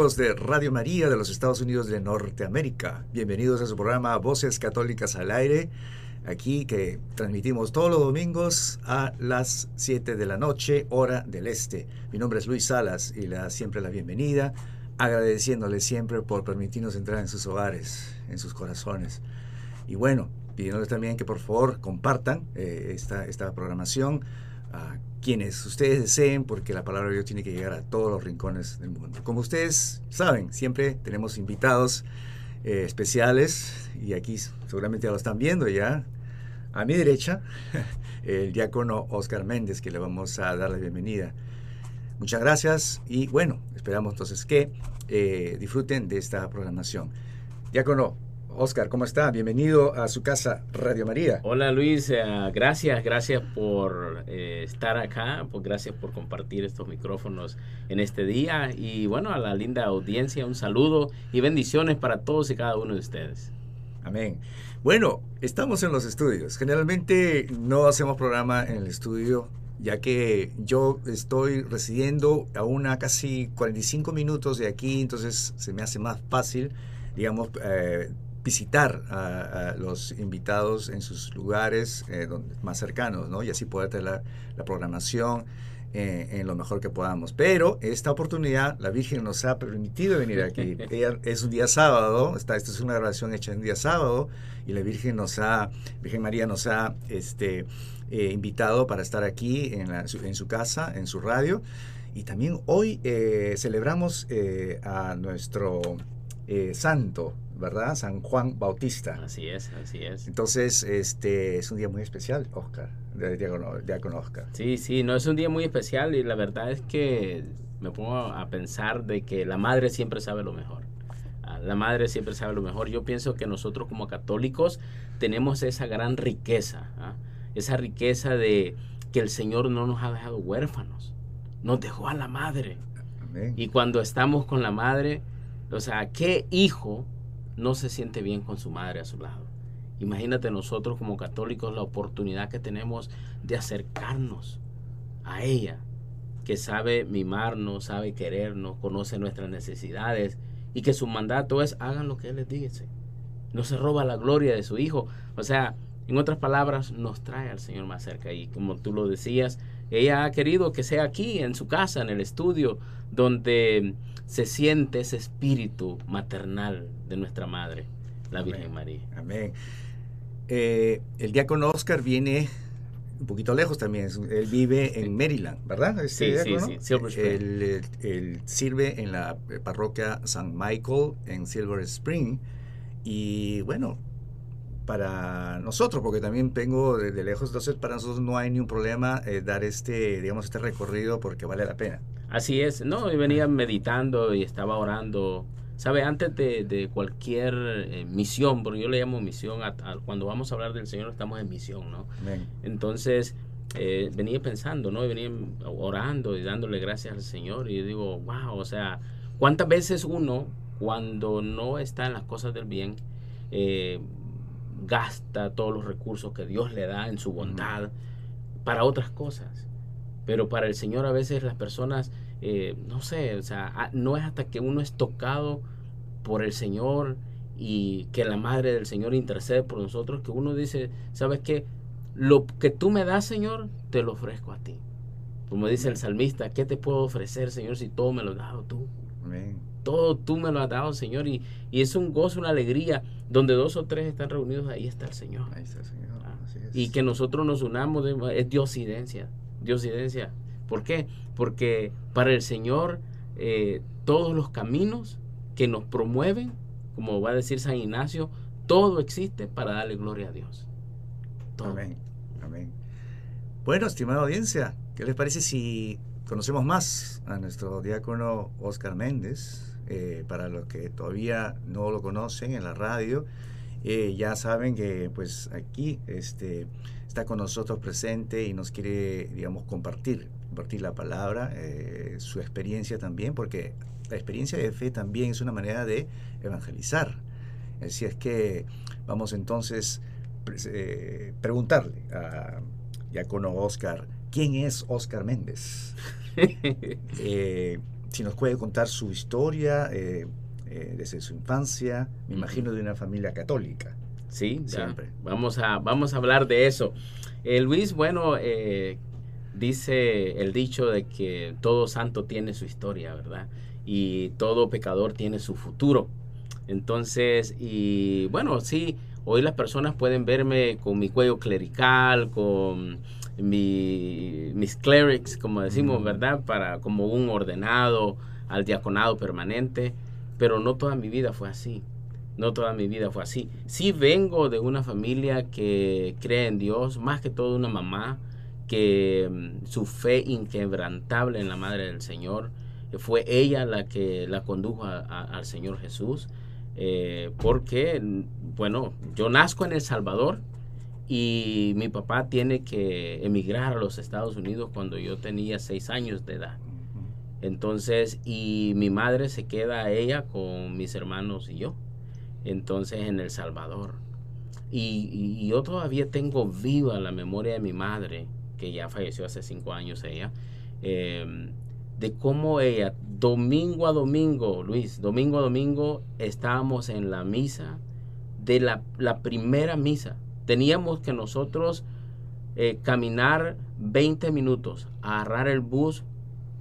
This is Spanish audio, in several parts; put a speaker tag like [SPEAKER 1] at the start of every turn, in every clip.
[SPEAKER 1] De Radio María de los Estados Unidos de Norteamérica, bienvenidos a su programa Voces Católicas al Aire, aquí que transmitimos todos los domingos a las 7 de la noche, hora del este. Mi nombre es Luis Salas y le da siempre la bienvenida, agradeciéndole siempre por permitirnos entrar en sus hogares, en sus corazones. Y bueno, pidiéndoles también que por favor compartan eh, esta, esta programación quienes ustedes deseen, porque la palabra de Dios tiene que llegar a todos los rincones del mundo. Como ustedes saben, siempre tenemos invitados eh, especiales y aquí seguramente ya lo están viendo ya. A mi derecha, el diácono Oscar Méndez, que le vamos a dar la bienvenida. Muchas gracias y bueno, esperamos entonces que eh, disfruten de esta programación. Diácono, Oscar, ¿cómo está? Bienvenido a su casa Radio María.
[SPEAKER 2] Hola Luis, eh, gracias, gracias por eh, estar acá, pues gracias por compartir estos micrófonos en este día y bueno, a la linda audiencia un saludo y bendiciones para todos y cada uno de ustedes.
[SPEAKER 1] Amén. Bueno, estamos en los estudios. Generalmente no hacemos programa en el estudio ya que yo estoy residiendo a una casi 45 minutos de aquí, entonces se me hace más fácil, digamos, eh, visitar a, los invitados en sus lugares eh, donde, más cercanos, ¿no? Y así poder tener la, programación eh, en lo mejor que podamos. Pero esta oportunidad, la Virgen nos ha permitido venir aquí. es un día sábado, esta, esta es una grabación hecha en un día sábado, y la Virgen nos ha, Virgen María nos ha este, eh, invitado para estar aquí en, en, su casa, en su radio. Y también hoy celebramos a nuestro santo, ¿verdad? San Juan Bautista.
[SPEAKER 2] Así es, así es.
[SPEAKER 1] Entonces, este es un día muy especial, Oscar, de Diácono, Oscar.
[SPEAKER 2] Sí, sí, no es un día muy especial y la verdad es que me pongo a pensar de que la madre siempre sabe lo mejor. Ah, la madre siempre sabe lo mejor. Yo pienso que nosotros como católicos tenemos esa gran riqueza, ¿ah? esa riqueza de que el Señor no nos ha dejado huérfanos, nos dejó a la madre. Y cuando estamos con la madre, o sea, ¿qué hijo no se siente bien con su madre a su lado. Imagínate nosotros como católicos la oportunidad que tenemos de acercarnos a ella, que sabe mimarnos, sabe querernos, conoce nuestras necesidades y que su mandato es hagan lo que Él les dice. No se roba la gloria de su Hijo. O sea, en otras palabras, nos trae al Señor más cerca. Y como tú lo decías, ella ha querido que sea aquí, en su casa, en el estudio, donde se siente ese espíritu maternal de nuestra Madre, la Virgen María.
[SPEAKER 1] Amén. Eh, el diácono Oscar viene un poquito lejos también. Él vive en Maryland, ¿verdad?
[SPEAKER 2] Este sí, sí, sí,
[SPEAKER 1] él, sirve en la parroquia San Michael en Silver Spring. Y bueno, para nosotros, porque también vengo desde lejos, entonces para nosotros no hay ningún problema eh, dar este, digamos, este recorrido porque vale la pena.
[SPEAKER 2] Así es, no, y venía meditando y estaba orando. ¿Sabe? Antes de, cualquier eh, misión, porque yo le llamo misión, cuando vamos a hablar del Señor estamos en misión, ¿no? Entonces, eh, venía pensando, ¿no? Y venía orando y dándole gracias al Señor y digo, wow, o sea, ¿cuántas veces uno, cuando no está en las cosas del bien, eh, gasta todos los recursos que Dios le da en su bondad para otras cosas? Pero para el Señor a veces las personas, eh, no sé, o sea, no es hasta que uno es tocado por el Señor y que la Madre del Señor intercede por nosotros, que uno dice, ¿sabes qué? Lo que tú me das, Señor, te lo ofrezco a ti. Como dice el salmista, ¿qué te puedo ofrecer, Señor, si todo me lo has dado tú? Todo tú me lo has dado, Señor. Y, y, es un gozo, una alegría. Donde dos o tres están reunidos, ahí está el Señor.
[SPEAKER 1] Ahí está el Señor. Ah,
[SPEAKER 2] y que nosotros nos unamos, es diosidencia diosidencia. ¿Por qué? Porque para el Señor eh, todos los caminos que nos promueven, como va a decir San Ignacio, todo existe para darle gloria a Dios.
[SPEAKER 1] Amén. Amén. Bueno, estimada audiencia, ¿qué les parece si conocemos más a nuestro diácono Oscar Méndez? Eh, para los que todavía no lo conocen en la radio, eh, ya saben que pues aquí este, está con nosotros presente y nos quiere, digamos, compartir, compartir la palabra, eh, su experiencia también, porque la experiencia de fe también es una manera de evangelizar. Así es que vamos entonces a eh, preguntarle a Yacono Oscar, ¿quién es Oscar Méndez? Eh, si nos puede contar su historia eh, eh, desde su infancia, me imagino de una familia católica.
[SPEAKER 2] Sí, siempre. Vamos a, vamos a hablar de eso. Luis, bueno, dice el dicho de que todo santo tiene su historia, ¿verdad? Y todo pecador tiene su futuro. Entonces, y bueno, sí, hoy las personas pueden verme con mi cuello clerical, con mi, mis clerics, como decimos, ¿verdad? Para como un ordenado al diaconado permanente, pero no toda mi vida fue así. No toda mi vida fue así. Sí vengo de una familia que cree en Dios, más que todo una mamá que mm, su fe inquebrantable en la Madre del Señor fue ella la que la condujo al Señor Jesús. Eh, porque, bueno, yo nazco en El Salvador y mi papá tiene que emigrar a los Estados Unidos cuando yo tenía seis años de edad. Entonces, y mi madre se queda ella con mis hermanos y yo. Entonces, en El Salvador. Y, yo todavía tengo viva la memoria de mi madre, que ya falleció hace cinco años ella. Eh, de cómo ella, domingo a domingo, Luis, domingo a domingo, estábamos en la misa, de la, primera misa. Teníamos que nosotros eh, caminar 20 minutos, agarrar el bus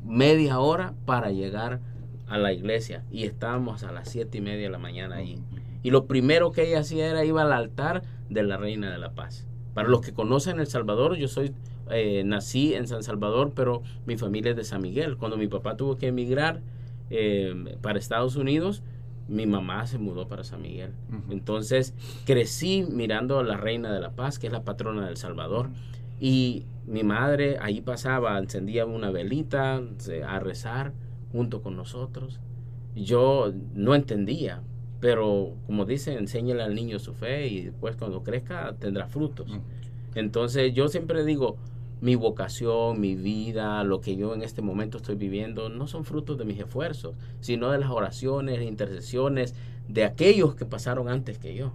[SPEAKER 2] media hora para llegar a la iglesia. Y estábamos a las siete y media de la mañana ahí. Y lo primero que ella hacía era ir al altar de la Reina de la Paz. Para los que conocen El Salvador, yo soy eh, nací en San Salvador, pero mi familia es de San Miguel. Cuando mi papá tuvo que emigrar eh, para Estados Unidos, mi mamá se mudó para San Miguel. Entonces crecí mirando a la Reina de la Paz, que es la patrona del Salvador. Y mi madre ahí pasaba, encendía una velita a rezar junto con nosotros. Yo no entendía, pero como dice, enséñale al niño su fe y después cuando crezca tendrá frutos. Entonces yo siempre digo, mi vocación, mi vida, lo que yo en este momento estoy viviendo, no son frutos de mis esfuerzos, sino de las oraciones, intercesiones de aquellos que pasaron antes que yo,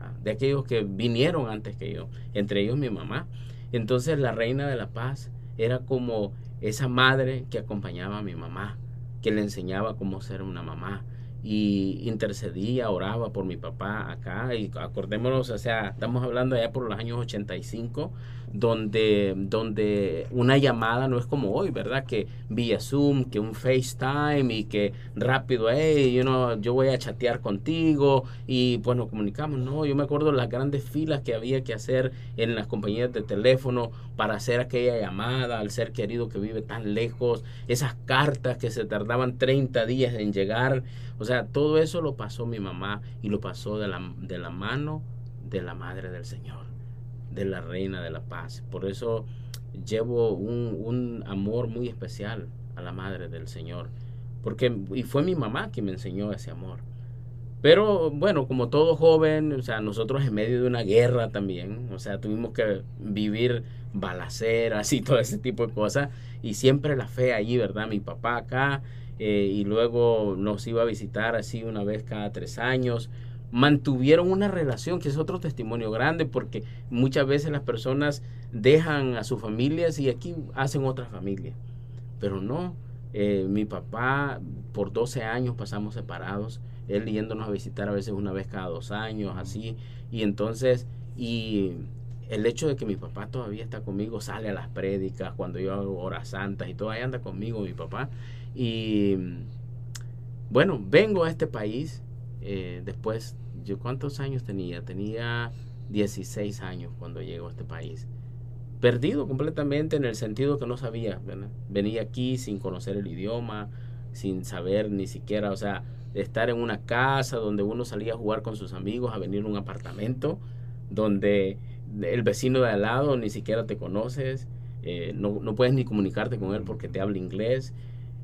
[SPEAKER 2] ¿ah? de aquellos que vinieron antes que yo, entre ellos mi mamá. Entonces la reina de la paz era como esa madre que acompañaba a mi mamá, que le enseñaba cómo ser una mamá, y intercedía, oraba por mi papá acá y acordémonos, o sea, estamos hablando allá por los años 85 donde, donde una llamada no es como hoy, ¿verdad? Que vía Zoom, que un FaceTime y que rápido, hey, you know, yo voy a chatear contigo y pues nos comunicamos. No, yo me acuerdo las grandes filas que había que hacer en las compañías de teléfono para hacer aquella llamada al ser querido que vive tan lejos, esas cartas que se tardaban 30 días en llegar. O sea, todo eso lo pasó mi mamá y lo pasó de la, de la mano de la Madre del Señor de la Reina de la Paz. Por eso llevo un, amor muy especial a la Madre del Señor. Porque, y fue mi mamá quien me enseñó ese amor. Pero bueno, como todo joven, o sea, nosotros en medio de una guerra también, o sea, tuvimos que vivir balaceras y todo ese tipo de cosas. Y siempre la fe allí, ¿verdad? Mi papá acá, eh, y luego nos iba a visitar así una vez cada tres años mantuvieron una relación, que es otro testimonio grande, porque muchas veces las personas dejan a sus familias y aquí hacen otra familia. Pero no, eh, mi papá por 12 años pasamos separados, él yéndonos a visitar a veces una vez cada dos años, así, y entonces, y el hecho de que mi papá todavía está conmigo, sale a las prédicas, cuando yo hago horas santas y todo, ahí anda conmigo mi papá, y bueno, vengo a este país eh, después, yo cuántos años tenía? Tenía 16 años cuando llego a este país. Perdido completamente en el sentido que no sabía. Venía aquí sin conocer el idioma, sin saber ni siquiera, o sea, estar en una casa donde uno salía a jugar con sus amigos, a venir a un apartamento donde el vecino de al lado ni siquiera te conoces, eh, no, no, puedes ni comunicarte con él porque te habla inglés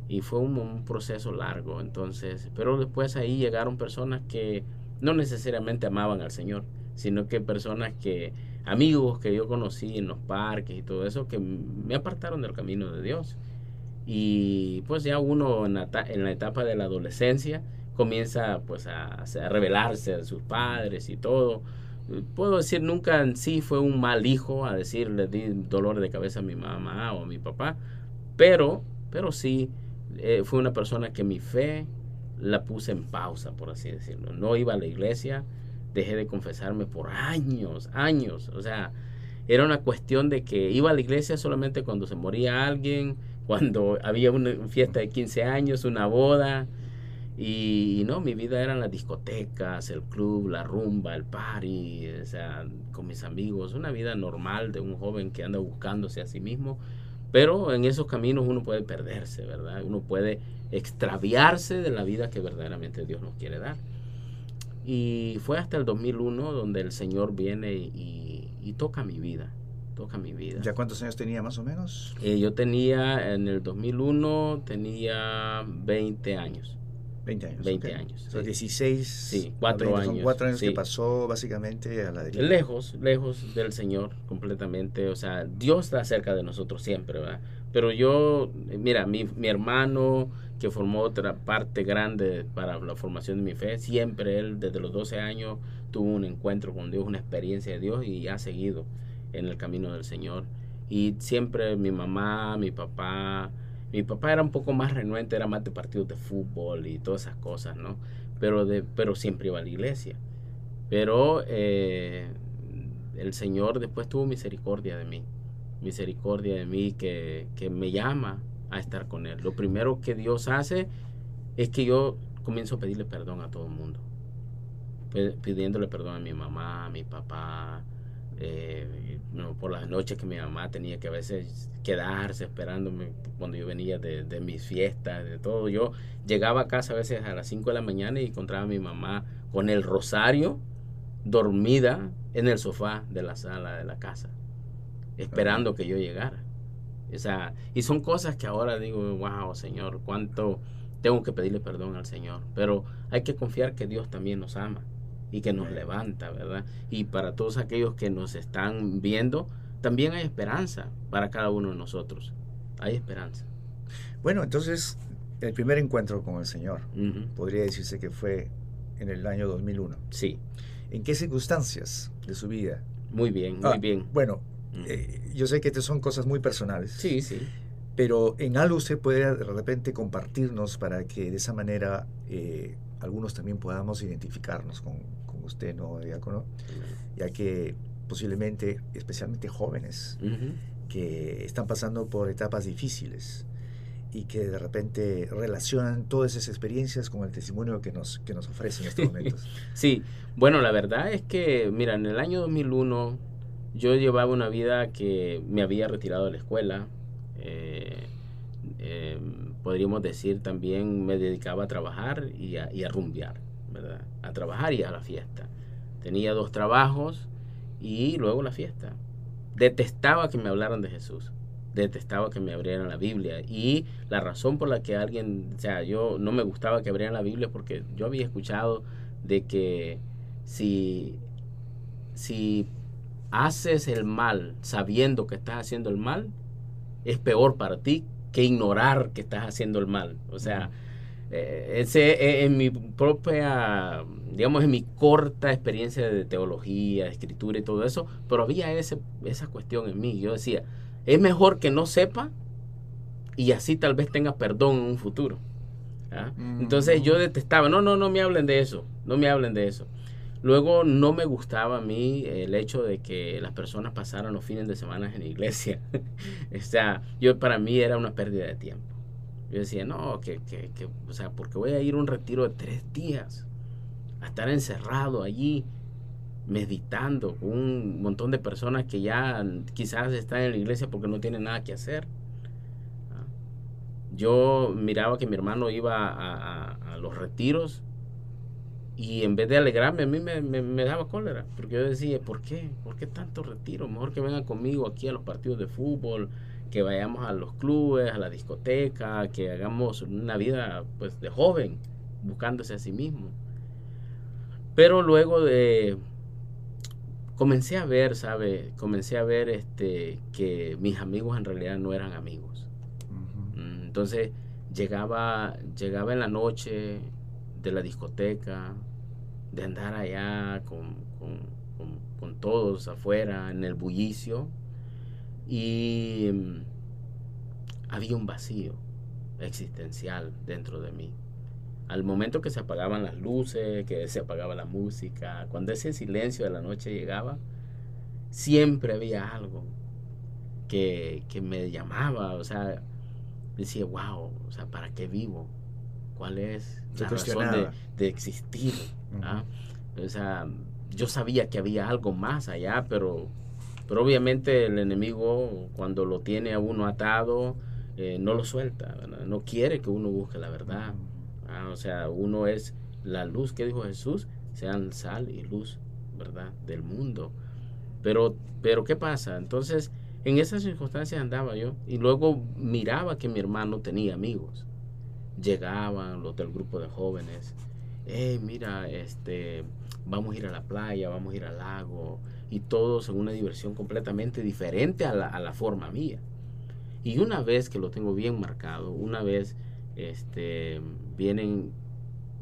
[SPEAKER 2] y fue un, proceso largo. Entonces pero después ahí llegaron personas que no necesariamente amaban al Señor sino que personas que amigos que yo conocí en los parques y todo eso que me apartaron del camino de Dios. Y pues ya uno en la, etapa de la adolescencia comienza pues a, a revelarse a sus padres y todo. Puedo decir nunca en sí fue un mal hijo a decirle di dolor de cabeza a mi mamá o a mi papá pero pero sí eh, fue una persona que mi fe la puse en pausa, por así decirlo. No iba a la iglesia, dejé de confesarme por años, años. O sea, era una cuestión de que iba a la iglesia solamente cuando se moría alguien, cuando había una fiesta de 15 años, una boda. Y, no, mi vida eran las discotecas, el club, la rumba, el party, o sea, con mis amigos, una vida normal de un joven que anda buscándose a sí mismo. Pero en esos caminos uno puede perderse, ¿verdad? Uno puede extraviarse de la vida que verdaderamente Dios nos quiere dar. Y fue hasta el 2001 donde el Señor viene y, y toca mi vida, toca mi vida.
[SPEAKER 1] ¿Ya cuántos años tenía más o menos?
[SPEAKER 2] Eh, yo tenía, en el 2001, tenía 20 años.
[SPEAKER 1] 20 años.
[SPEAKER 2] 20 años.
[SPEAKER 1] O 16.
[SPEAKER 2] Sí, 4 años. Son
[SPEAKER 1] 4 años que pasó básicamente a la
[SPEAKER 2] derecha. Lejos, lejos del Señor, completamente. O sea, Dios está cerca de nosotros siempre, ¿verdad? Pero yo, mira, mi, mi hermano que formó otra parte grande para la formación de mi fe, siempre él desde los 12 años tuvo un encuentro con Dios, una experiencia de Dios y ha seguido en el camino del Señor. Y siempre mi mamá, mi papá, mi papá era un poco más renuente, era más de partidos de fútbol y todas esas cosas, ¿no? Pero, de, pero siempre iba a la iglesia. Pero eh, el Señor después tuvo misericordia de mí, misericordia de mí que, que me llama a estar con Él. Lo primero que Dios hace es que yo comienzo a pedirle perdón a todo el mundo. Pidiéndole perdón a mi mamá, a mi papá, eh, por las noches que mi mamá tenía que a veces quedarse esperándome cuando yo venía de, mis fiestas, de todo. Yo llegaba a casa a veces a las 5 de la mañana y encontraba a mi mamá con el rosario dormida en el sofá de la sala de la casa, esperando que yo llegara. O sea, y son cosas que ahora digo, wow, Señor, cuánto tengo que pedirle perdón al Señor. Pero hay que confiar que Dios también nos ama y que nos levanta, ¿verdad? Y para todos aquellos que nos están viendo, también hay esperanza para cada uno de nosotros. Hay esperanza.
[SPEAKER 1] Bueno, entonces, el primer encuentro con el Señor, podría decirse que fue en el año 2001.
[SPEAKER 2] Sí.
[SPEAKER 1] ¿En qué circunstancias de su vida?
[SPEAKER 2] Muy bien, muy ah, bien.
[SPEAKER 1] Bueno, eh, yo sé que estas son cosas muy personales.
[SPEAKER 2] Sí, sí.
[SPEAKER 1] Pero en algo usted puede de repente compartirnos para que de esa manera eh, algunos también podamos identificarnos con, con usted, ¿no, Diácono? Ya que posiblemente, especialmente jóvenes, que están pasando por etapas difíciles y que de repente relacionan todas esas experiencias con el testimonio que nos, que nos ofrecen en estos momentos.
[SPEAKER 2] sí, bueno, la verdad es que, mira, en el año 2001 yo llevaba una vida que me había retirado de la escuela. Eh, em, podríamos decir también me dedicaba a trabajar y a, y a rumbear, ¿verdad? A trabajar y a la fiesta. Tenía dos trabajos y luego la fiesta. Detestaba que me hablaran de Jesús. Detestaba que me abrieran la Biblia. Y la razón por la que alguien, o sea, yo no me gustaba que abrieran la Biblia porque yo había escuchado de que si, si haces el mal sabiendo que estás haciendo el mal, es peor para ti que ignorar que estás haciendo el mal. O sea, eh, ese eh, en mi propia, digamos, en mi corta experiencia de teología, de escritura y todo eso, pero había ese, esa cuestión en mí. Yo decía, es mejor que no sepa y así tal vez tenga perdón en un futuro. ¿ah? Entonces yo detestaba, no, no, no me hablen de eso, no me hablen de eso. Luego no me gustaba a mí el hecho de que las personas pasaran los fines de semana en la iglesia. o sea, yo para mí era una pérdida de tiempo. Yo decía, no, que, que, que, o sea, porque voy a ir a un retiro de tres días, a estar encerrado allí, meditando con un montón de personas que ya quizás están en la iglesia porque no tienen nada que hacer. ¿Ah? Yo miraba que mi hermano iba a, a los retiros y en vez de alegrarme, a mí me, daba cólera, porque yo decía, ¿por qué? ¿Por qué tanto retiro? Mejor que vengan conmigo aquí a los partidos de fútbol, que vayamos a los clubes, a la discoteca, que hagamos una vida pues de joven, buscándose a sí mismo. Pero luego de comencé a ver, ¿sabe? Comencé a ver este que mis amigos en realidad no eran amigos. Mm, entonces llegaba llegaba en la noche de la discoteca, de andar allá con, con, todos afuera en el bullicio y mm, había un vacío, existencial dentro de mí. Al momento que se apagaban las luces, que se apagaba la música, cuando ese silencio de la noche llegaba, siempre había algo que, me llamaba, o sea, decía, wow, o sea, ¿para qué vivo? ¿Cuál es la razón de, existir? O sea, yo sabía que había algo más allá, pero, pero obviamente el enemigo cuando lo tiene a uno atado, eh, no lo suelta, no quiere que uno busque la verdad. ¿ah? O sea, uno es la luz que dijo Jesús, sean sal y luz, ¿verdad? Del mundo. Pero, pero ¿qué pasa? Entonces, en esas circunstancias andaba yo y luego miraba que mi hermano tenía amigos. Llegaban los del grupo de jóvenes. Hey, mira, este, vamos a ir a la playa, vamos a ir al lago. Y todos en una diversión completamente diferente a la, a la forma mía. Y una vez que lo tengo bien marcado, una vez este, vienen,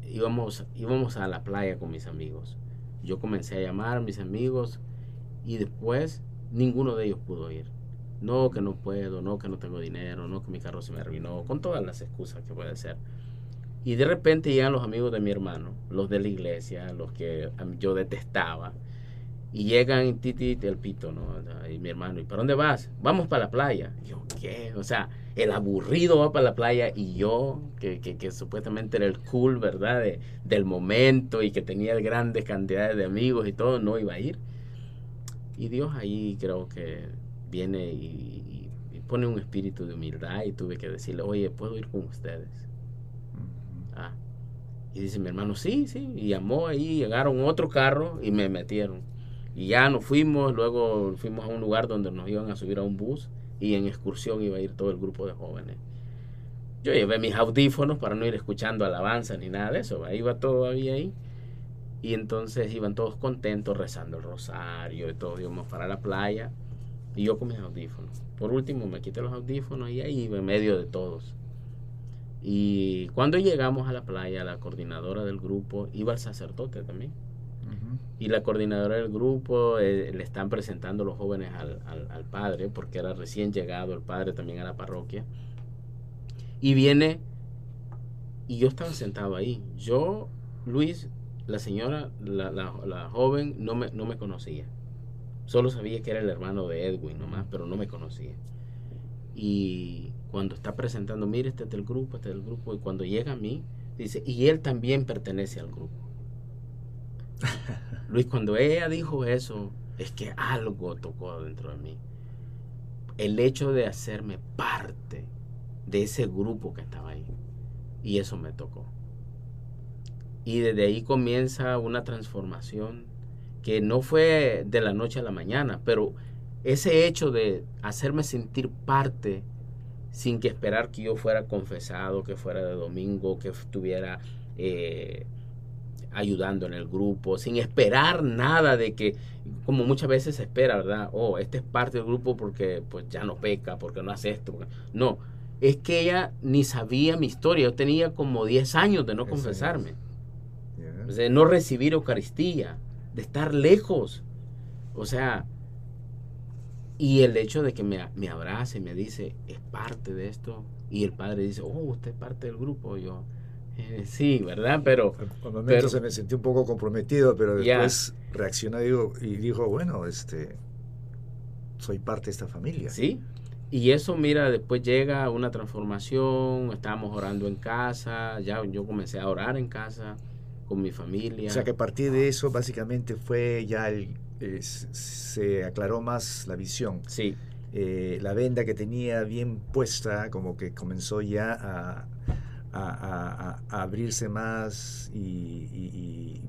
[SPEAKER 2] íbamos, íbamos a la playa con mis amigos. Yo comencé a llamar a mis amigos y después ninguno de ellos pudo ir. No, que no puedo, no, que no tengo dinero, no, que mi carro se me arruinó, con todas las excusas que puede ser. Y de repente llegan los amigos de mi hermano, los de la iglesia, los que yo detestaba. Y llegan Titi el pito, ¿no? Y mi hermano, ¿y para dónde vas? Vamos para la playa. yo, ¿qué? O sea, el aburrido va para la playa y yo, que, que, supuestamente era el cool, ¿verdad? del momento y que tenía grandes cantidades de amigos y todo, no iba a ir. Y Dios ahí creo que viene y, pone un espíritu de humildad y tuve que decirle, oye, ¿puedo ir con ustedes? Ah. Y dice mi hermano, sí, sí. Y llamó ahí, llegaron otro carro y me metieron. Y ya nos fuimos, luego fuimos a un lugar donde nos iban a subir a un bus y en excursión iba a ir todo el grupo de jóvenes. Yo llevé mis audífonos para no ir escuchando alabanza ni nada de eso, iba todavía ahí. Y entonces iban todos contentos rezando el rosario y todos íbamos para la playa. Y yo con mis audífonos. Por último me quité los audífonos y ahí iba en medio de todos. Y cuando llegamos a la playa, la coordinadora del grupo iba el sacerdote también. Y la coordinadora del grupo eh, le están presentando los jóvenes al, al, padre, porque era recién llegado el padre también a la parroquia. Y viene, y yo estaba sentado ahí. Yo, Luis, la señora, la, la, joven, no me, no me conocía. Solo sabía que era el hermano de Edwin nomás, pero no me conocía. Y cuando está presentando, mire, este es del grupo, este es del grupo, y cuando llega a mí, dice, y él también pertenece al grupo. Luis, cuando ella dijo eso, es que algo tocó dentro de mí. El hecho de hacerme parte de ese grupo que estaba ahí. Y eso me tocó. Y desde ahí comienza una transformación que no fue de la noche a la mañana, pero ese hecho de hacerme sentir parte sin que esperar que yo fuera confesado, que fuera de domingo, que estuviera eh, ayudando en el grupo, sin esperar nada de que, como muchas veces se espera, ¿verdad? Oh, este es parte del grupo porque pues ya no peca, porque no hace esto. No, es que ella ni sabía mi historia. Yo tenía como 10 años de no confesarme de no recibir Eucaristía, de estar lejos. O sea, y el hecho de que me, me abrace y me dice, es parte de esto. Y el padre dice, oh, usted es parte del grupo. Yo, eh, sí, ¿verdad? Pero...
[SPEAKER 1] Al momento se me sentí un poco comprometido, pero después reaccionó y dijo, bueno, este, soy parte de esta familia.
[SPEAKER 2] Sí. Y eso, mira, después llega una transformación, estábamos orando en casa, ya yo comencé a orar en casa con mi familia.
[SPEAKER 1] O sea que a partir de eso básicamente fue ya el, se aclaró más la visión.
[SPEAKER 2] Sí.
[SPEAKER 1] Eh, la venda que tenía bien puesta como que comenzó ya a, abrirse más y,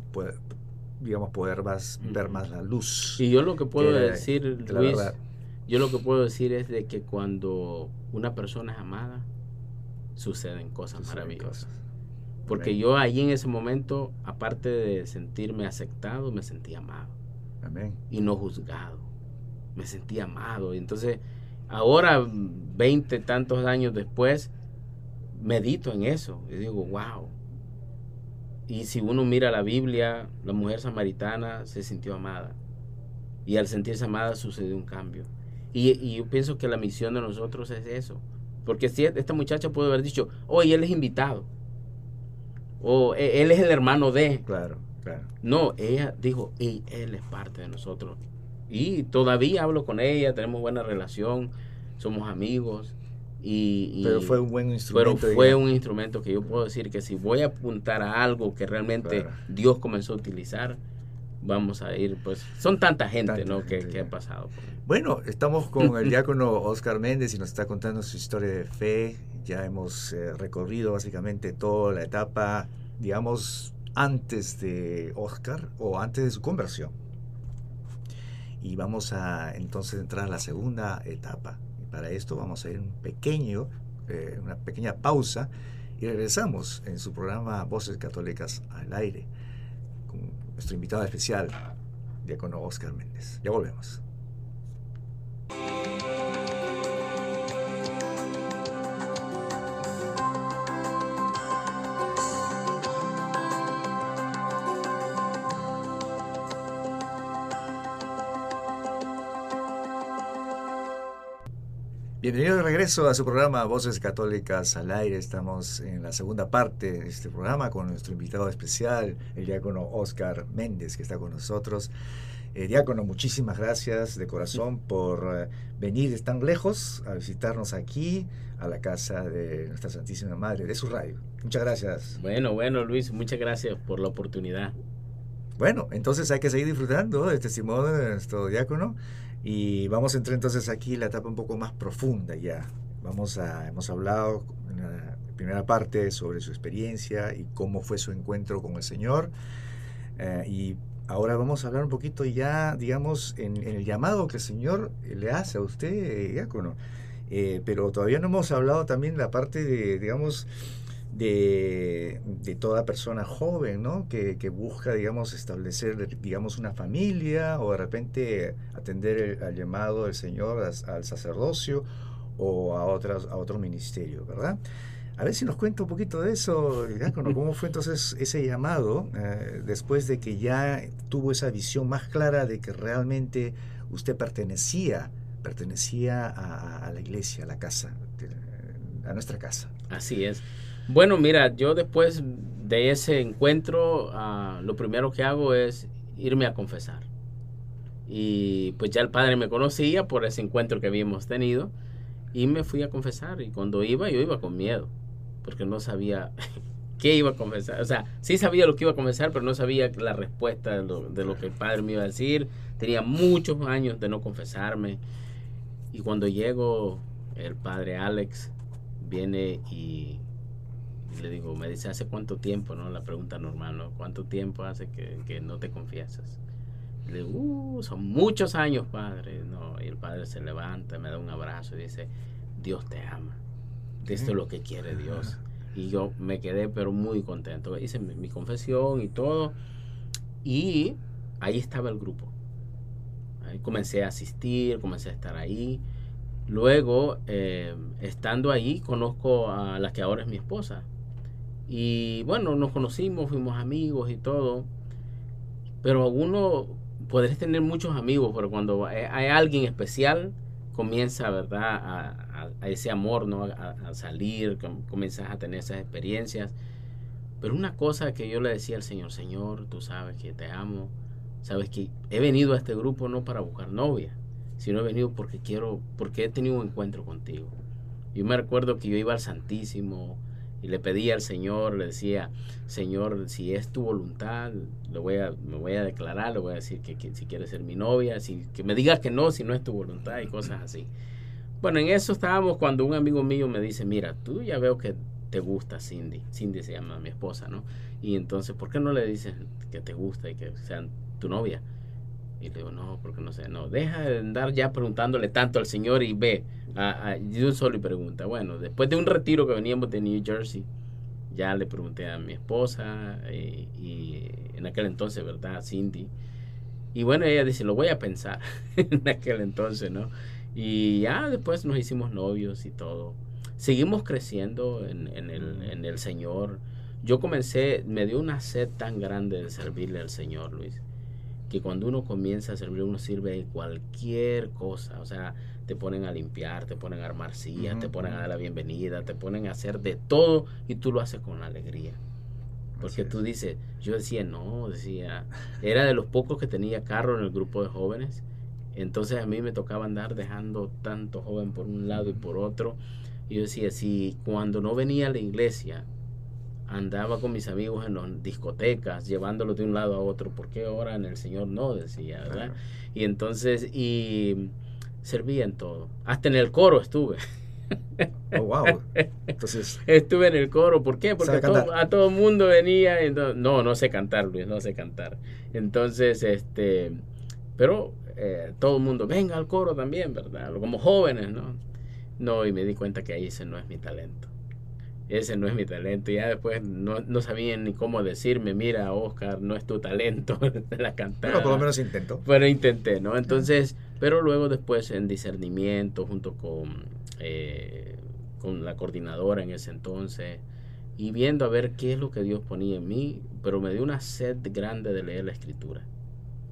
[SPEAKER 1] digamos poder más, ver más la luz.
[SPEAKER 2] Y yo lo que puedo decir, Luis, yo lo que puedo decir es de que cuando una persona es amada, suceden cosas maravillosas. Porque yo ahí en ese momento, aparte de sentirme aceptado, me sentía amado.
[SPEAKER 1] Amén.
[SPEAKER 2] Y no juzgado. Me sentía amado. Y entonces, ahora, veinte tantos años después, medito en eso. Y digo, wow. Y si uno mira la Biblia, la mujer samaritana se sintió amada. Y al sentirse amada sucedió un cambio. Y, y yo pienso que la misión de nosotros es eso. Porque si esta muchacha puede haber dicho, oye, él es invitado. O "E- él es el hermano de.
[SPEAKER 1] Claro, claro.
[SPEAKER 2] No, ella dijo, "Ey, él es parte de nosotros. Y todavía hablo con ella, tenemos buena relación, somos amigos. Y, y-
[SPEAKER 1] Pero fue un buen
[SPEAKER 2] pero
[SPEAKER 1] instrumento.
[SPEAKER 2] fue
[SPEAKER 1] digamos.
[SPEAKER 2] un instrumento que yo puedo decir que si voy a apuntar a algo que realmente
[SPEAKER 1] Claro.
[SPEAKER 2] Dios comenzó a utilizar, vamos a ir, pues son tanta gente,
[SPEAKER 1] Tanta
[SPEAKER 2] ¿no?
[SPEAKER 1] gente,
[SPEAKER 2] que, que ha pasado.
[SPEAKER 1] Bueno, estamos con el diácono Oscar Méndez y nos está contando su historia de fe. Ya hemos eh, recorrido básicamente toda la etapa, digamos, antes de Oscar o antes de su conversión. Y vamos a entonces entrar a la segunda etapa. Y para esto vamos a ir un pequeño, eh, una pequeña pausa y regresamos en su programa Voces Católicas al Aire con nuestro invitado especial, diácono Oscar Méndez. Ya volvemos. Bienvenido de regreso a su programa Voces Católicas al Aire. Estamos en la segunda parte de este programa con nuestro invitado especial, el diácono Oscar Méndez, que está con nosotros. Eh, diácono, muchísimas gracias de corazón por eh, venir tan lejos a visitarnos aquí, a la casa de nuestra Santísima Madre, de su radio. Muchas gracias.
[SPEAKER 2] Bueno, bueno, Luis, muchas gracias por la oportunidad.
[SPEAKER 1] Bueno, entonces hay que seguir disfrutando del testimonio de nuestro diácono y vamos a entrar entonces aquí en la etapa un poco más profunda ya. Vamos a, hemos hablado en la primera parte sobre su experiencia y cómo fue su encuentro con el Señor. Eh, y ahora vamos a hablar un poquito ya, digamos, en, en el llamado que el Señor le hace a usted, eh, diácono. Eh, pero todavía no hemos hablado también la parte de, digamos, de, de toda persona joven, ¿no? Que, que busca, digamos, establecer, digamos, una familia o de repente atender el- al llamado del Señor as- al sacerdocio o a, otras, a otro ministerio, ¿verdad? A ver si nos cuenta un poquito de eso, Diácono, ¿cómo fue entonces ese llamado eh, después de que ya tuvo esa visión más clara de que realmente usted pertenecía, pertenecía a, a la iglesia, a la casa, a nuestra casa?
[SPEAKER 2] Así es. Bueno, mira, yo después de ese encuentro, ah, lo primero que hago es irme a confesar. Y pues ya el padre me conocía por ese encuentro que habíamos tenido y me fui a confesar. Y cuando iba, yo iba con miedo, porque no sabía qué iba a confesar. O sea, sí sabía lo que iba a confesar, pero no sabía la respuesta lo, de lo que el padre me iba a decir. Tenía muchos años de no confesarme. Y cuando llego, el padre Alex viene y le digo, me dice, ¿hace cuánto tiempo? ¿no? La pregunta normal, ¿no? ¿Cuánto tiempo hace que, que no te confiesas? Le digo, "Uh, son muchos años, padre. No, y el padre se levanta, me da un abrazo y dice, Dios te ama. Esto es lo que quiere Dios. Y yo me quedé, pero muy contento. Hice mi, mi confesión y todo. Y ahí estaba el grupo. Ahí comencé a asistir, comencé a estar ahí. Luego, eh, estando ahí, conozco a la que ahora es mi esposa. Y bueno, nos conocimos, fuimos amigos y todo. Pero uno, podrás tener muchos amigos, pero cuando hay, alguien especial, comienza, ¿verdad? A, a- ese amor, ¿no? A, a salir, com- comienzas a tener esas experiencias. Pero una cosa que yo le decía al Señor, Señor, tú sabes que te amo, sabes que he venido a este grupo no para buscar novia, sino he venido porque quiero, porque he tenido un encuentro contigo. Yo me recuerdo que yo iba al Santísimo y le pedía al Señor, le decía, Señor, si es tu voluntad, le voy a, me voy a declarar, le voy a decir que, si quieres ser mi novia, si, que me digas que no, si no es tu voluntad y cosas así. Bueno, en eso estábamos cuando un amigo mío me dice, mira, tú ya veo que te gusta Cindy. Cindy se llama mi esposa, ¿no? Y entonces, ¿por qué no le dices que te gusta y que sean tu novia? Y le digo, no, porque no sé, no, deja de andar ya preguntándole tanto al Señor y ve, a, a- de un solo y pregunta. Bueno, después de un retiro que veníamos de New Jersey, ya le pregunté a mi esposa eh, y en aquel entonces, ¿verdad? Cindy. Y bueno, ella dice, lo voy a pensar en aquel entonces, ¿no? Y ya después nos hicimos novios y todo. Seguimos creciendo en, en el, en el Señor. Yo comencé, me dio una sed tan grande de servirle al Señor, Luis, que cuando uno comienza a servir, uno sirve cualquier cosa. O sea, te ponen a limpiar, te ponen a armar sillas, te ponen a dar la bienvenida, te ponen a hacer de todo y tú lo haces con alegría. Porque tú dices, yo decía, no, decía, era de los pocos que tenía carro en el grupo de jóvenes. Entonces a mí me tocaba andar dejando tanto joven por un lado y por otro. Y yo decía, si cuando no venía a la iglesia, andaba con mis amigos en las discotecas, llevándolos de un lado a otro, ¿por qué ahora en el Señor no? Decía, ¿verdad? Y entonces, y servía en todo. Hasta en el coro estuve.
[SPEAKER 1] Oh, wow. Entonces,
[SPEAKER 2] estuve en el coro. ¿Por qué? Porque a todo, el mundo venía. no, no sé cantar, Luis, no sé cantar. Entonces, este, pero eh, todo el mundo, venga al coro también, ¿verdad? Como jóvenes, ¿no? No, y me di cuenta que ahí ese no es mi talento. Ese no es mi talento. Ya después no, no sabían ni cómo decirme, mira, Oscar, no es tu talento la cantada.
[SPEAKER 1] Pero por lo menos intentó.
[SPEAKER 2] Pero intenté, ¿no? Entonces, pero luego después en discernimiento junto con, eh, con la coordinadora en ese entonces y viendo a ver qué es lo que Dios ponía en mí, pero me dio una sed grande de leer la escritura.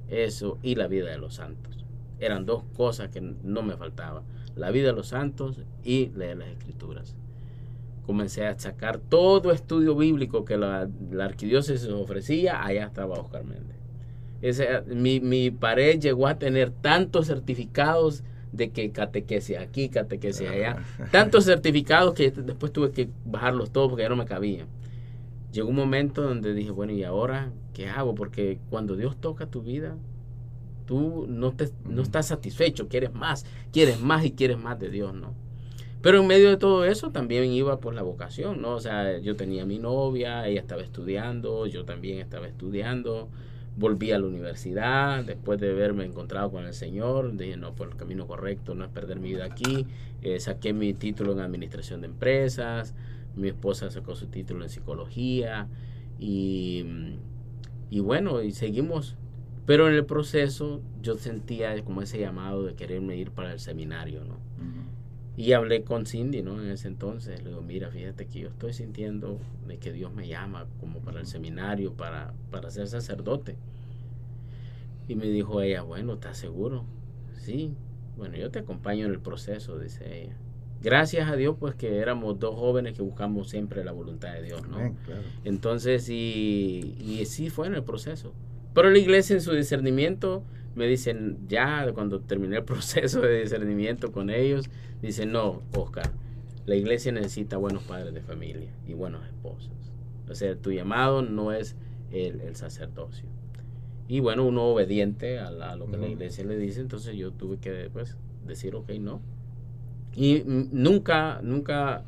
[SPEAKER 2] Eso y la vida de los santos. Eran dos cosas que no me faltaban. La vida de los santos y leer las escrituras comencé a sacar todo estudio bíblico que la, la arquidiócesis ofrecía, allá estaba Oscar Méndez. Ese, mi, mi, pared llegó a tener tantos certificados de que catequesis aquí, catequesis allá, ah. tantos certificados que después tuve que bajarlos todos porque ya no me cabían. Llegó un momento donde dije, bueno, ¿y ahora qué hago? Porque cuando Dios toca tu vida, tú no, te, no estás satisfecho, quieres más, quieres más y quieres más de Dios, ¿no? Pero en medio de todo eso también iba por la vocación, ¿no? O sea, yo tenía mi novia, ella estaba estudiando, yo también estaba estudiando, volví a la universidad después de haberme encontrado con el Señor, dije, no, por el camino correcto, no es perder mi vida aquí, eh, saqué mi título en administración de empresas, mi esposa sacó su título en psicología y, y bueno, y seguimos. Pero en el proceso yo sentía como ese llamado de quererme ir para el seminario, ¿no? Y hablé con Cindy, ¿no? En ese entonces. Le digo, mira, fíjate que yo estoy sintiendo de que Dios me llama como para el seminario, para, para ser sacerdote. Y me dijo ella, bueno, ¿estás seguro? Sí. Bueno, yo te acompaño en el proceso, dice ella. Gracias a Dios, pues que éramos dos jóvenes que buscamos siempre la voluntad de Dios, ¿no? Entonces, y, y sí fue en el proceso. Pero la iglesia en su discernimiento me dicen, ya cuando terminé el proceso de discernimiento con ellos, dicen, no, Oscar, la iglesia necesita buenos padres de familia y buenos esposos. O sea, tu llamado no es el, sacerdocio. Y bueno, uno obediente a, lo que la iglesia le dice, entonces yo tuve que pues, decir, ok, no. Y nunca, nunca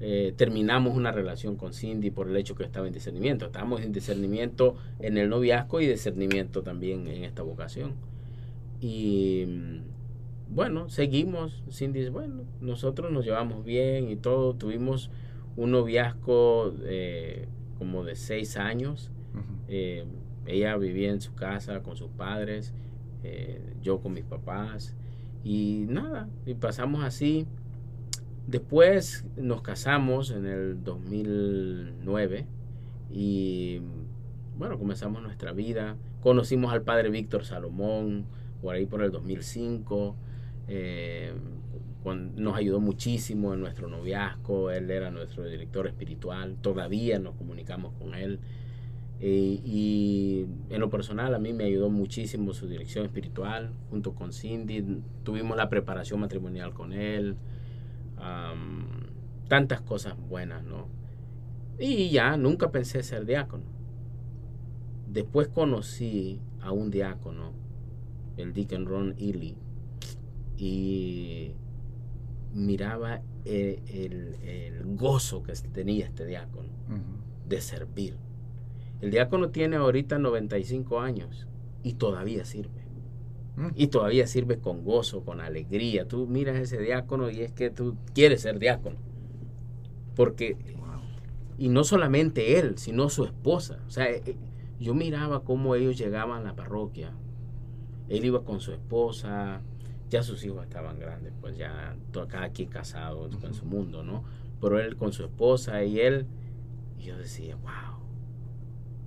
[SPEAKER 2] eh, terminamos una relación con Cindy por el hecho que estaba en discernimiento. Estábamos en discernimiento en el noviazgo y discernimiento también en esta vocación. Y mm, bueno, seguimos. Cindy bueno, nosotros nos llevamos bien y todo. Tuvimos un noviazgo eh, como de seis años. Eh, ella vivía en su casa con sus padres, eh, yo con mis papás. Y nada, y pasamos así. Después nos casamos en el 2009 y bueno, comenzamos nuestra vida. Conocimos al padre Víctor Salomón, por ahí por el 2005. Eh, nos ayudó muchísimo en nuestro noviazgo, él era nuestro director espiritual, todavía nos comunicamos con él. Eh, y en lo personal a mí me ayudó muchísimo su dirección espiritual, junto con Cindy, tuvimos la preparación matrimonial con él, tantas cosas buenas, ¿no? Y ya nunca pensé ser diácono. Después conocí a un diácono el Deacon Ron Ely, y miraba el, gozo que tenía este diácono de servir. El diácono tiene ahorita 95 años y todavía sirve. Mm. Y todavía sirve con gozo, con alegría. Tú miras ese diácono y es que tú quieres ser diácono. Porque, y no solamente él, sino su esposa. O sea, eh, yo miraba cómo ellos llegaban a la parroquia él iba con su esposa, ya sus hijos estaban grandes, pues ya cada quien casado en su mundo, ¿no? Pero él con su esposa y él, y yo decía, wow,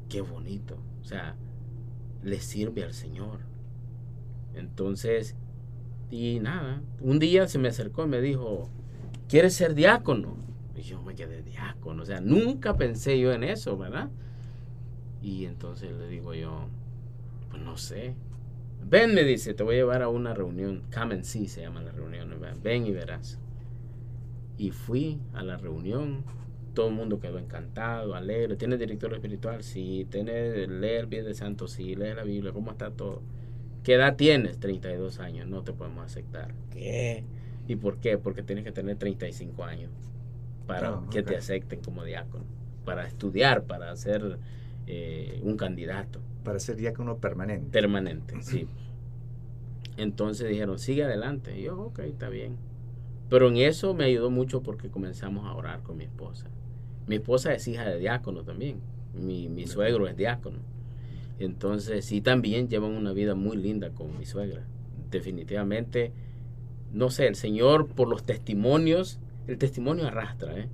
[SPEAKER 2] qué bonito. O sea, le sirve al Señor. Entonces, y nada, un día se me acercó y me dijo, ¿quieres ser diácono? Y yo me quedé diácono, o sea, nunca pensé yo en eso, ¿verdad? Y entonces le digo yo, pues no sé. Ven, me dice, te voy a llevar a una reunión. Come and see se llama la reunión. Ven y verás. Y fui a la reunión. Todo el mundo quedó encantado, alegre. ¿Tienes director espiritual? Sí. ¿Tienes leer bien de santo? Sí. ¿Lees la Biblia? ¿Cómo está todo? ¿Qué edad tienes? 32 años. No te podemos aceptar. ¿Qué? ¿Y por qué? Porque tienes que tener 35 años para ah, que te acepten como diácono. Para estudiar, para ser eh, un candidato.
[SPEAKER 1] Para ser diácono permanente.
[SPEAKER 2] Permanente, sí. Entonces dijeron, sigue adelante. Y yo, ok, está bien. Pero en eso me ayudó mucho porque comenzamos a orar con mi esposa. Mi esposa es hija de diácono también. Mi, mi suegro es diácono. Entonces, sí, también llevan una vida muy linda con mi suegra. Definitivamente, no sé, el Señor por los testimonios, el testimonio arrastra, ¿eh?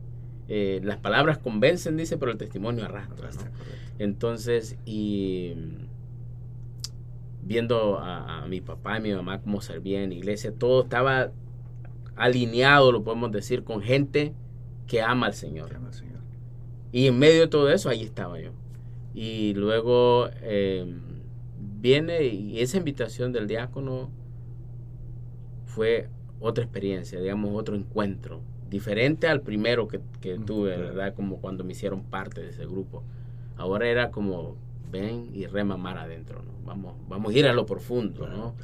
[SPEAKER 2] Eh, las palabras convencen, dice, pero el testimonio arrastra. Entonces, y viendo a, mi papá y mi mamá cómo servían en la iglesia, todo estaba alineado, lo podemos decir, con gente que ama al Señor. Y en medio de todo eso, ahí estaba yo. Y luego em, viene y esa invitación del diácono fue otra experiencia, digamos, otro encuentro diferente al primero que, tuve, ¿verdad? Como cuando me hicieron parte de ese grupo. Ahora era como, ven y rema mar adentro, ¿no? Vamos, vamos a ir a lo profundo, ¿no?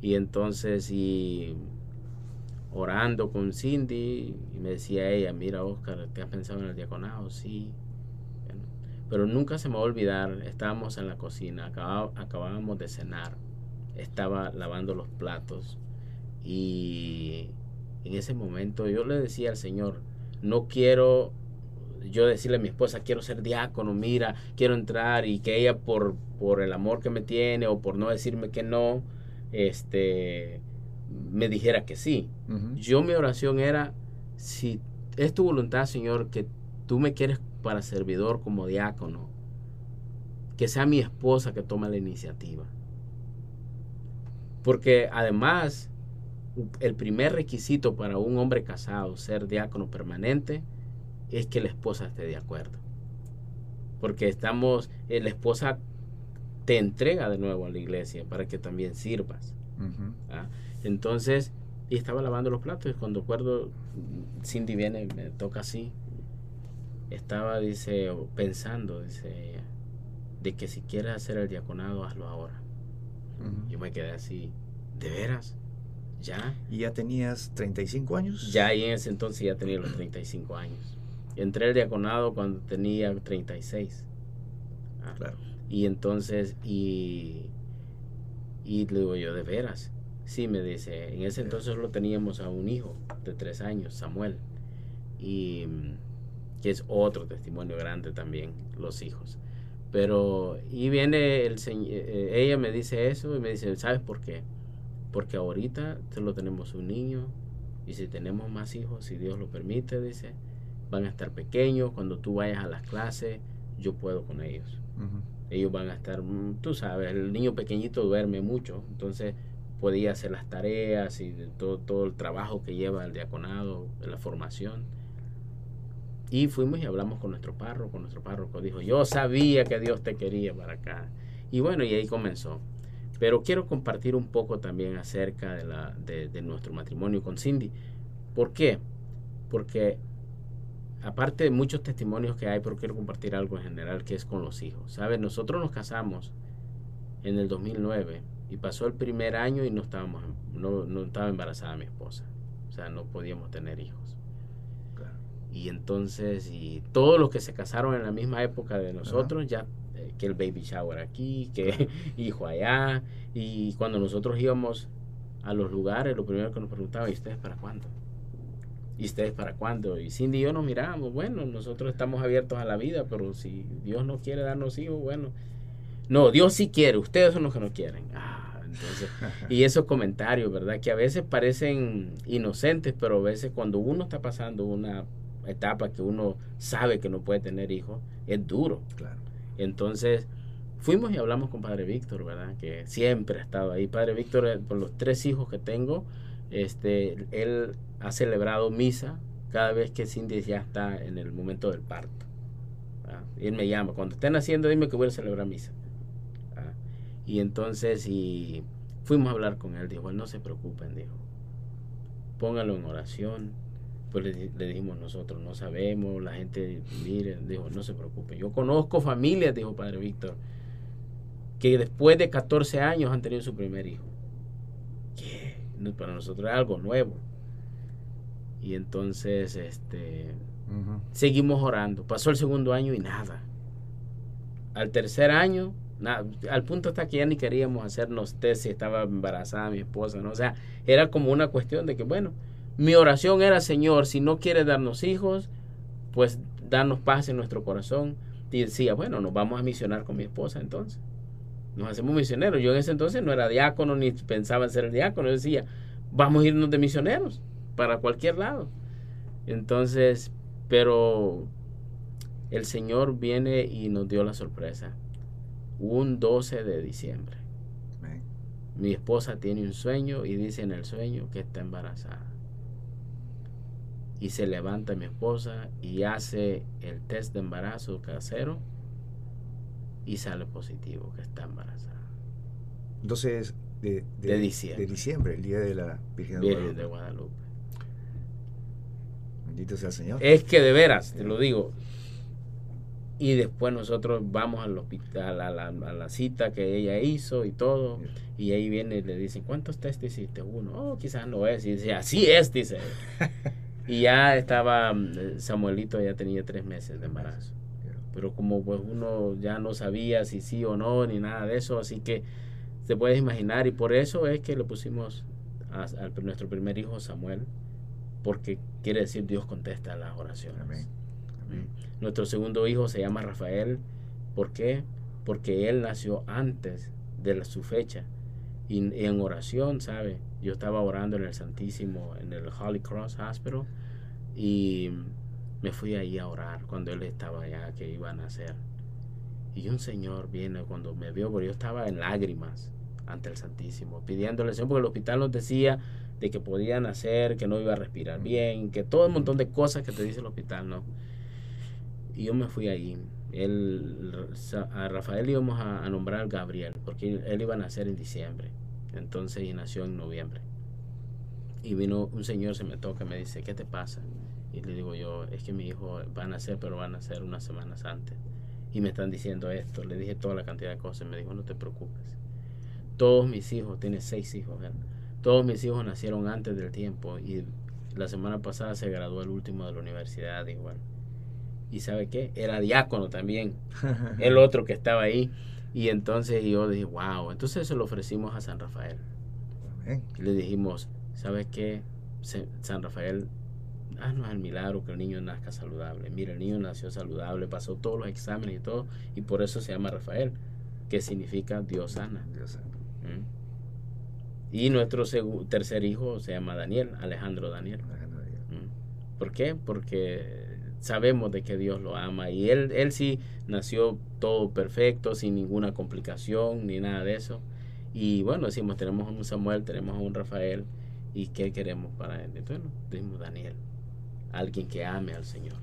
[SPEAKER 2] Y entonces, y orando con Cindy, y me decía ella, mira Oscar, ¿te has pensado en el diaconado? Sí. pero nunca se me va a olvidar, estábamos en la cocina, acabábamos de cenar, estaba lavando los platos y en ese momento yo le decía al Señor, no quiero yo decirle a mi esposa, quiero ser diácono, mira, quiero entrar y que ella por, por el amor que me tiene o por no decirme que no, este, me dijera que sí. Yo mi oración era, si es tu voluntad, Señor, que tú me quieres para servidor como diácono, que sea mi esposa que tome la iniciativa. Porque además el primer requisito para un hombre casado ser diácono permanente es que la esposa esté de acuerdo. Porque estamos, eh, la esposa te entrega de nuevo a la iglesia para que también sirvas. ¿ah? Entonces, y estaba lavando los platos y cuando acuerdo, Cindy viene, me toca así. Estaba, dice, pensando, dice de que si quieres hacer el diaconado, hazlo ahora. Yo me quedé así, ¿de veras?
[SPEAKER 1] ¿Ya? ¿Y ya tenías 35 años?
[SPEAKER 2] Ya, y en ese entonces ya tenía los 35 años. Entré al diaconado cuando tenía 36. Ah, claro. Y entonces, y, y le digo yo, ¿de veras? Sí, me dice, en ese entonces solo teníamos a un hijo de tres años, Samuel, y que es otro testimonio grande también, los hijos. Pero, y viene el señor, eh, ella me dice eso y me dice, ¿sabes por qué? Porque ahorita solo tenemos un niño y si tenemos más hijos, si Dios lo permite, dice, van a estar pequeños. Cuando tú vayas a las clases, yo puedo con ellos. Ellos van a estar, tú sabes, el niño pequeñito duerme mucho, entonces podía hacer las tareas y todo, todo el trabajo que lleva el diaconado, la formación. Y fuimos y hablamos con nuestro párroco, nuestro párroco dijo, yo sabía que Dios te quería para acá. Y bueno, y ahí comenzó. Pero quiero compartir un poco también acerca de, la, de, nuestro matrimonio con Cindy. ¿Por qué? Porque aparte de muchos testimonios que hay, pero quiero compartir algo en general que es con los hijos. ¿Sabes? Nosotros nos casamos en el 2009 y pasó el primer año y no estábamos no, no estaba embarazada mi esposa. O sea, no podíamos tener hijos. Y entonces, y todos los que se casaron en la misma época de nosotros ya que el baby shower aquí, que hijo allá. Y cuando nosotros íbamos a los lugares, lo primero que nos preguntaban, ¿y ustedes para cuándo? ¿Y ustedes para cuándo? Y Cindy y yo nos mirábamos, bueno, nosotros estamos abiertos a la vida, pero si Dios no quiere darnos hijos, bueno. No, Dios sí quiere, ustedes son los que no quieren. Ah, entonces, y esos comentarios, ¿verdad? Que a veces parecen inocentes, pero a veces cuando uno está pasando una etapa que uno sabe que no puede tener hijos, es duro. Claro. Entonces fuimos y hablamos con Padre Víctor, ¿verdad? Que siempre ha estado ahí. Padre Víctor, eh, por los tres hijos que tengo, este, él ha celebrado misa cada vez que Cindy ya está en el momento del parto. Él me llama, cuando estén haciendo, dime que voy a celebrar misa. Y entonces, y fuimos a hablar con él, dijo, no se preocupen, dijo, póngalo en oración. Pues le, dijimos nosotros, no sabemos, la gente, miren, dijo, no se preocupen. Yo conozco familias, dijo Padre Víctor, que después de 14 años han tenido su primer hijo. Para nosotros es algo nuevo. Y entonces, este, seguimos orando. Pasó el segundo año y nada. Al tercer año, al punto hasta que ya ni queríamos hacernos test si estaba embarazada mi esposa, ¿no? O sea, era como una cuestión de que, bueno, mi oración era, Señor, si no quiere darnos hijos, pues darnos paz en nuestro corazón. Y decía, bueno, nos vamos a misionar con mi esposa entonces. Nos hacemos misioneros. Yo en ese entonces no era diácono ni pensaba en ser diácono. Yo decía, vamos a irnos de misioneros para cualquier lado. Entonces, pero el Señor viene y nos dio la sorpresa un 12 de diciembre. Mi esposa tiene un sueño y dice en el sueño que está embarazada. Y se levanta mi esposa y hace el test de embarazo casero y sale positivo que está embarazada.
[SPEAKER 1] Entonces, de,
[SPEAKER 2] de, diciembre.
[SPEAKER 1] de diciembre, el día de la Virgen
[SPEAKER 2] de Guadalupe.
[SPEAKER 1] Bendito sea el Señor.
[SPEAKER 2] Es que de veras, te lo digo, y después nosotros vamos al hospital, a la, a la cita que ella hizo y todo, y ahí viene y le dicen, ¿cuántos test hiciste? Uno, oh, quizás no es, y dice, así es, dice. y ya estaba, mm, Samuelito ya tenía tres meses de embarazo. Pero como pues uno ya no sabía si sí o no, ni nada de eso, así que se puede imaginar, y por eso es que le pusimos a, nuestro primer hijo Samuel, porque quiere decir Dios contesta las oraciones. Amén. Nuestro segundo hijo se llama Rafael. ¿Por qué? Porque él nació antes de su fecha. Y, en oración, ¿sabe? Yo estaba orando en el Santísimo, en el Holy Cross Hospital. Y me fui ahí a orar cuando él estaba allá, que iba a nacer. Y un señor viene cuando me vio, porque yo estaba en lágrimas ante el Santísimo, pidiéndole, porque el hospital nos decía de que podía nacer, que no iba a respirar bien, que todo un montón de cosas que te dice el hospital, ¿no? Y yo me fui ahí. Él, a Rafael íbamos a, nombrar a Gabriel, porque él, iba a nacer en diciembre. Entonces, y nació en noviembre. Y vino un señor, se me toca, me dice, ¿qué te pasa? Y le digo yo, es que mi hijo va a nacer, pero va a nacer unas semanas antes. Y me están diciendo esto. Le dije toda la cantidad de cosas. Me dijo, no te preocupes. Todos mis hijos, tiene seis hijos, todos mis hijos nacieron antes del tiempo. Y la semana pasada se graduó el último de la universidad igual y sabe qué, era diácono también, el otro que estaba ahí. Y entonces yo dije, wow, entonces se lo ofrecimos a San Rafael. le dijimos, ¿sabes qué? San Rafael, haznos el milagro que el niño nazca saludable. Mira, el niño nació saludable, pasó todos los exámenes y todo, y por eso se llama Rafael, que significa Dios sana. ¿Mm? Y nuestro tercer hijo se llama Daniel, Alejandro Daniel. ¿Mm? ¿Por qué? Porque sabemos de que Dios lo ama y él, él sí nació todo perfecto, sin ninguna complicación ni nada de eso. Y bueno, decimos, tenemos a un Samuel, tenemos a un Rafael y ¿qué queremos para él? Entonces, decimos Daniel, alguien que ame al Señor.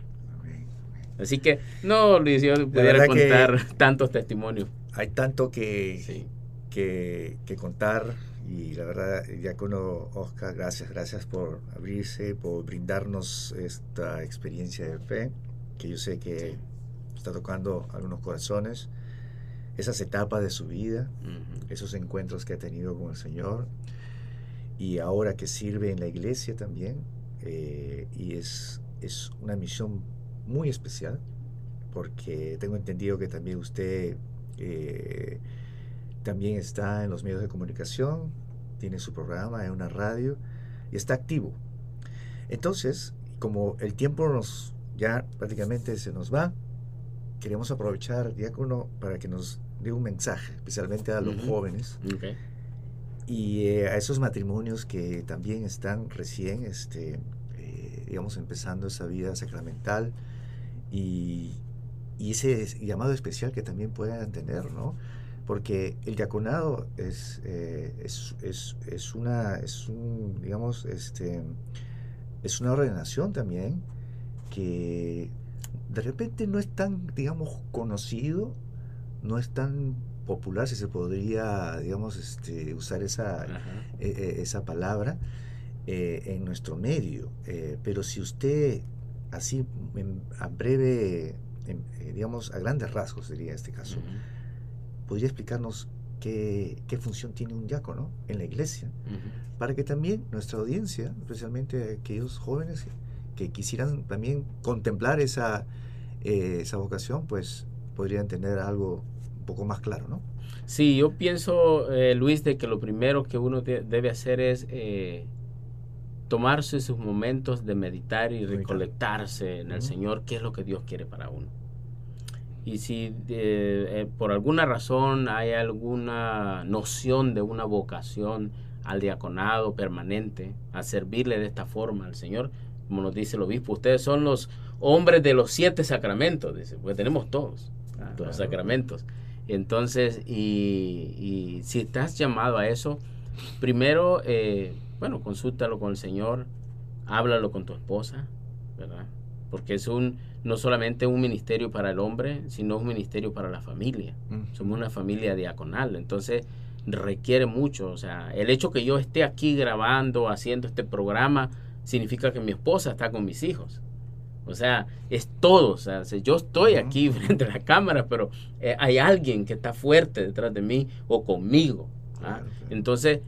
[SPEAKER 2] Así que, no, Luis, yo pudiera contar tantos testimonios.
[SPEAKER 1] Hay tanto que, que, que contar y la verdad, Diácono Oscar, gracias, gracias por abrirse, por brindarnos esta experiencia de fe, que yo sé que está tocando algunos corazones, esas etapas de su vida, esos encuentros que ha tenido con el Señor, y ahora que sirve en la iglesia también, eh, y es, es una misión muy especial, porque tengo entendido que también usted... Eh, también está en los medios de comunicación, tiene su programa en una radio y está activo. Entonces, como el tiempo nos ya prácticamente se nos va, queremos aprovechar, Diácono, para que nos dé un mensaje, especialmente a los jóvenes. Y eh, a esos matrimonios que también están recién, este, digamos, empezando esa vida sacramental y, y ese llamado especial que también puedan tener, ¿no? Porque el diaconado es, eh, es, es, es, una, es un, digamos, este, es una ordenación también que de repente no es tan, digamos, conocido, no es tan popular, si se podría, digamos, este, usar esa, e, e, esa palabra, eh, en nuestro medio. Eh, pero si usted, así, a breve, eh, digamos, a grandes rasgos sería este caso, podría explicarnos qué, qué, función tiene un diácono en la iglesia, para que también nuestra audiencia, especialmente aquellos jóvenes que quisieran también contemplar esa, esa vocación, pues podrían tener algo un poco más claro, ¿no?
[SPEAKER 2] Sí, yo pienso, eh, Luis, de que lo primero que uno debe hacer es eh, tomarse sus momentos de meditar y recolectarse en el Señor, qué es lo que Dios quiere para uno. Y si eh, por alguna razón hay alguna noción de una vocación al diaconado permanente, a servirle de esta forma al Señor, como nos dice el obispo, ustedes son los hombres de los siete sacramentos, dice, pues tenemos todos, ah, los sacramentos. Entonces, y, si estás llamado a eso, primero, eh, bueno, consúltalo con el Señor, háblalo con tu esposa, ¿verdad? Porque es un, no solamente un ministerio para el hombre, sino un ministerio para la familia. Somos una familia diaconal, entonces requiere mucho. O sea, el hecho que yo esté aquí grabando, haciendo este programa, significa que mi esposa está con mis hijos. O sea, es todo. O sea, yo estoy aquí frente a la cámara, pero eh, hay alguien que está fuerte detrás de mí o conmigo. ¿ah? Entonces,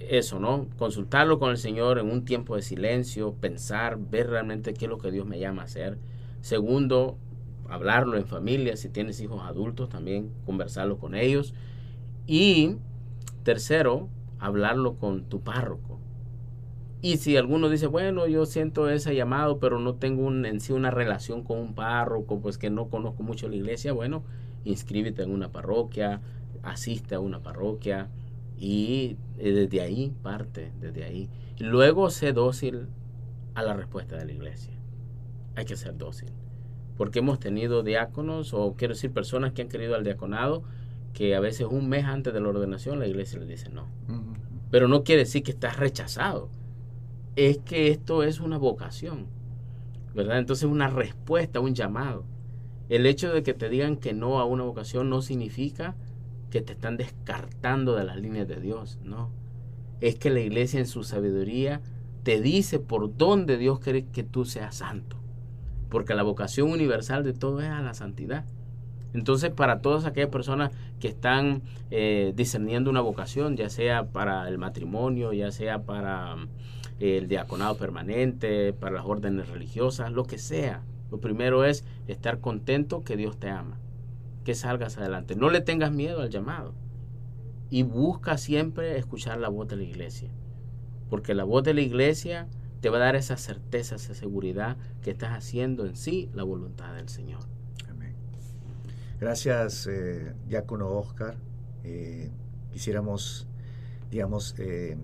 [SPEAKER 2] eso, ¿no? Consultarlo con el Señor en un tiempo de silencio, pensar, ver realmente qué es lo que Dios me llama a hacer. Segundo, hablarlo en familia, si tienes hijos adultos, también conversarlo con ellos. Y tercero, hablarlo con tu párroco. Y si alguno dice, bueno, yo siento ese llamado, pero no tengo un, en sí una relación con un párroco, pues que no conozco mucho la iglesia, bueno, inscríbete en una parroquia, asiste a una parroquia y eh, desde ahí parte, desde ahí. Luego sé dócil a la respuesta de la iglesia. Hay que ser dócil. Porque hemos tenido diáconos, o quiero decir personas que han querido al diaconado, que a veces un mes antes de la ordenación la iglesia les dice no. Pero no quiere decir que estás rechazado es que esto es una vocación, ¿verdad? Entonces una respuesta, un llamado. El hecho de que te digan que no a una vocación no significa que te están descartando de las líneas de Dios, no. Es que la iglesia en su sabiduría te dice por dónde Dios quiere que tú seas santo. Porque la vocación universal de todo es a la santidad. Entonces, para todas aquellas personas que están eh, discerniendo una vocación, ya sea para el matrimonio, ya sea para el diaconado permanente, para las órdenes religiosas, lo que sea. Lo primero es estar contento que Dios te ama, que salgas adelante. No le tengas miedo al llamado y busca siempre escuchar la voz de la iglesia, porque la voz de la iglesia te va a dar esa certeza, esa seguridad que estás haciendo en sí la voluntad del Señor. Amén.
[SPEAKER 1] Gracias, eh, diácono Oscar. Eh, quisiéramos, digamos, eh,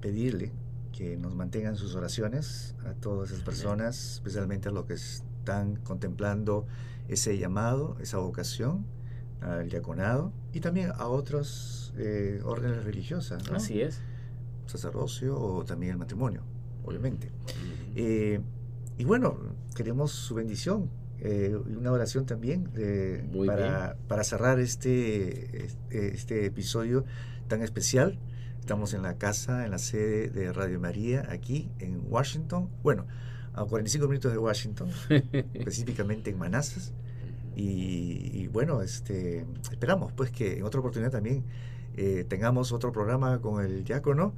[SPEAKER 1] pedirle que nos mantengan sus oraciones a todas esas personas, especialmente a los que están contemplando ese llamado, esa vocación al diaconado y también a otras eh, órdenes religiosas.
[SPEAKER 2] Así es.
[SPEAKER 1] Sacerdocio o también el matrimonio, obviamente. Eh, y bueno, queremos su bendición eh, y una oración también para, para, cerrar este, este, este episodio tan especial Estamos en la casa, en la sede de Radio María, aquí en Washington. Bueno, a 45 minutos de Washington, específicamente en Manassas. Y, bueno, este, esperamos pues que en otra oportunidad también eh, tengamos otro programa con el diácono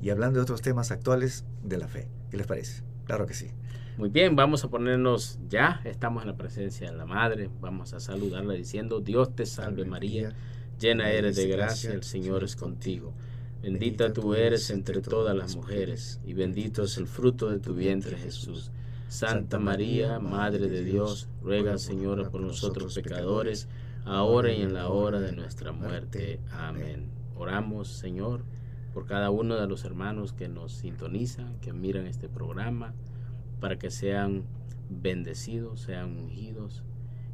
[SPEAKER 1] y hablando de otros temas actuales de la fe. ¿Qué les parece? Claro que sí.
[SPEAKER 2] Muy bien, vamos a ponernos ya, estamos en la presencia de la Madre, vamos a saludarla diciendo, Dios te salve María, llena eres de gracia, el Señor es contigo. Bendita tú eres entre todas las mujeres, y bendito es el fruto de tu vientre Jesús. Santa María, Madre de Dios, ruega Señora por nosotros pecadores, ahora y en la hora de nuestra muerte. Amén. Oramos, Señor, por cada uno de los hermanos que nos sintonizan, que miran este programa, para que sean bendecidos, sean ungidos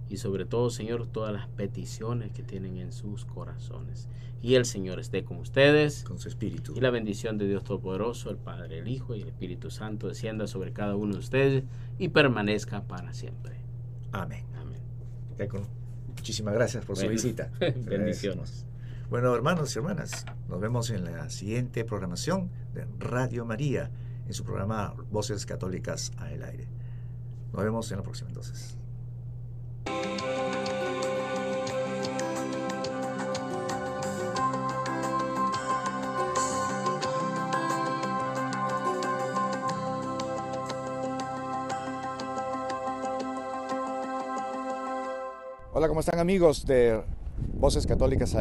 [SPEAKER 2] y sobre todo, Señor, todas las peticiones que tienen en sus corazones. Y el Señor esté con ustedes.
[SPEAKER 1] Con su espíritu.
[SPEAKER 2] Y la bendición de Dios Todopoderoso, el Padre, el Hijo y el Espíritu Santo descienda sobre cada uno de ustedes y permanezca para siempre.
[SPEAKER 1] Amén.
[SPEAKER 2] Amén.
[SPEAKER 1] Muchísimas gracias por su visita.
[SPEAKER 2] Bendiciones.
[SPEAKER 1] Bueno, hermanos y hermanas, nos vemos en la siguiente programación de Radio María, en su programa Voces Católicas al Aire. Nos vemos en la próxima entonces. Hola, ¿cómo están amigos de Voces Católicas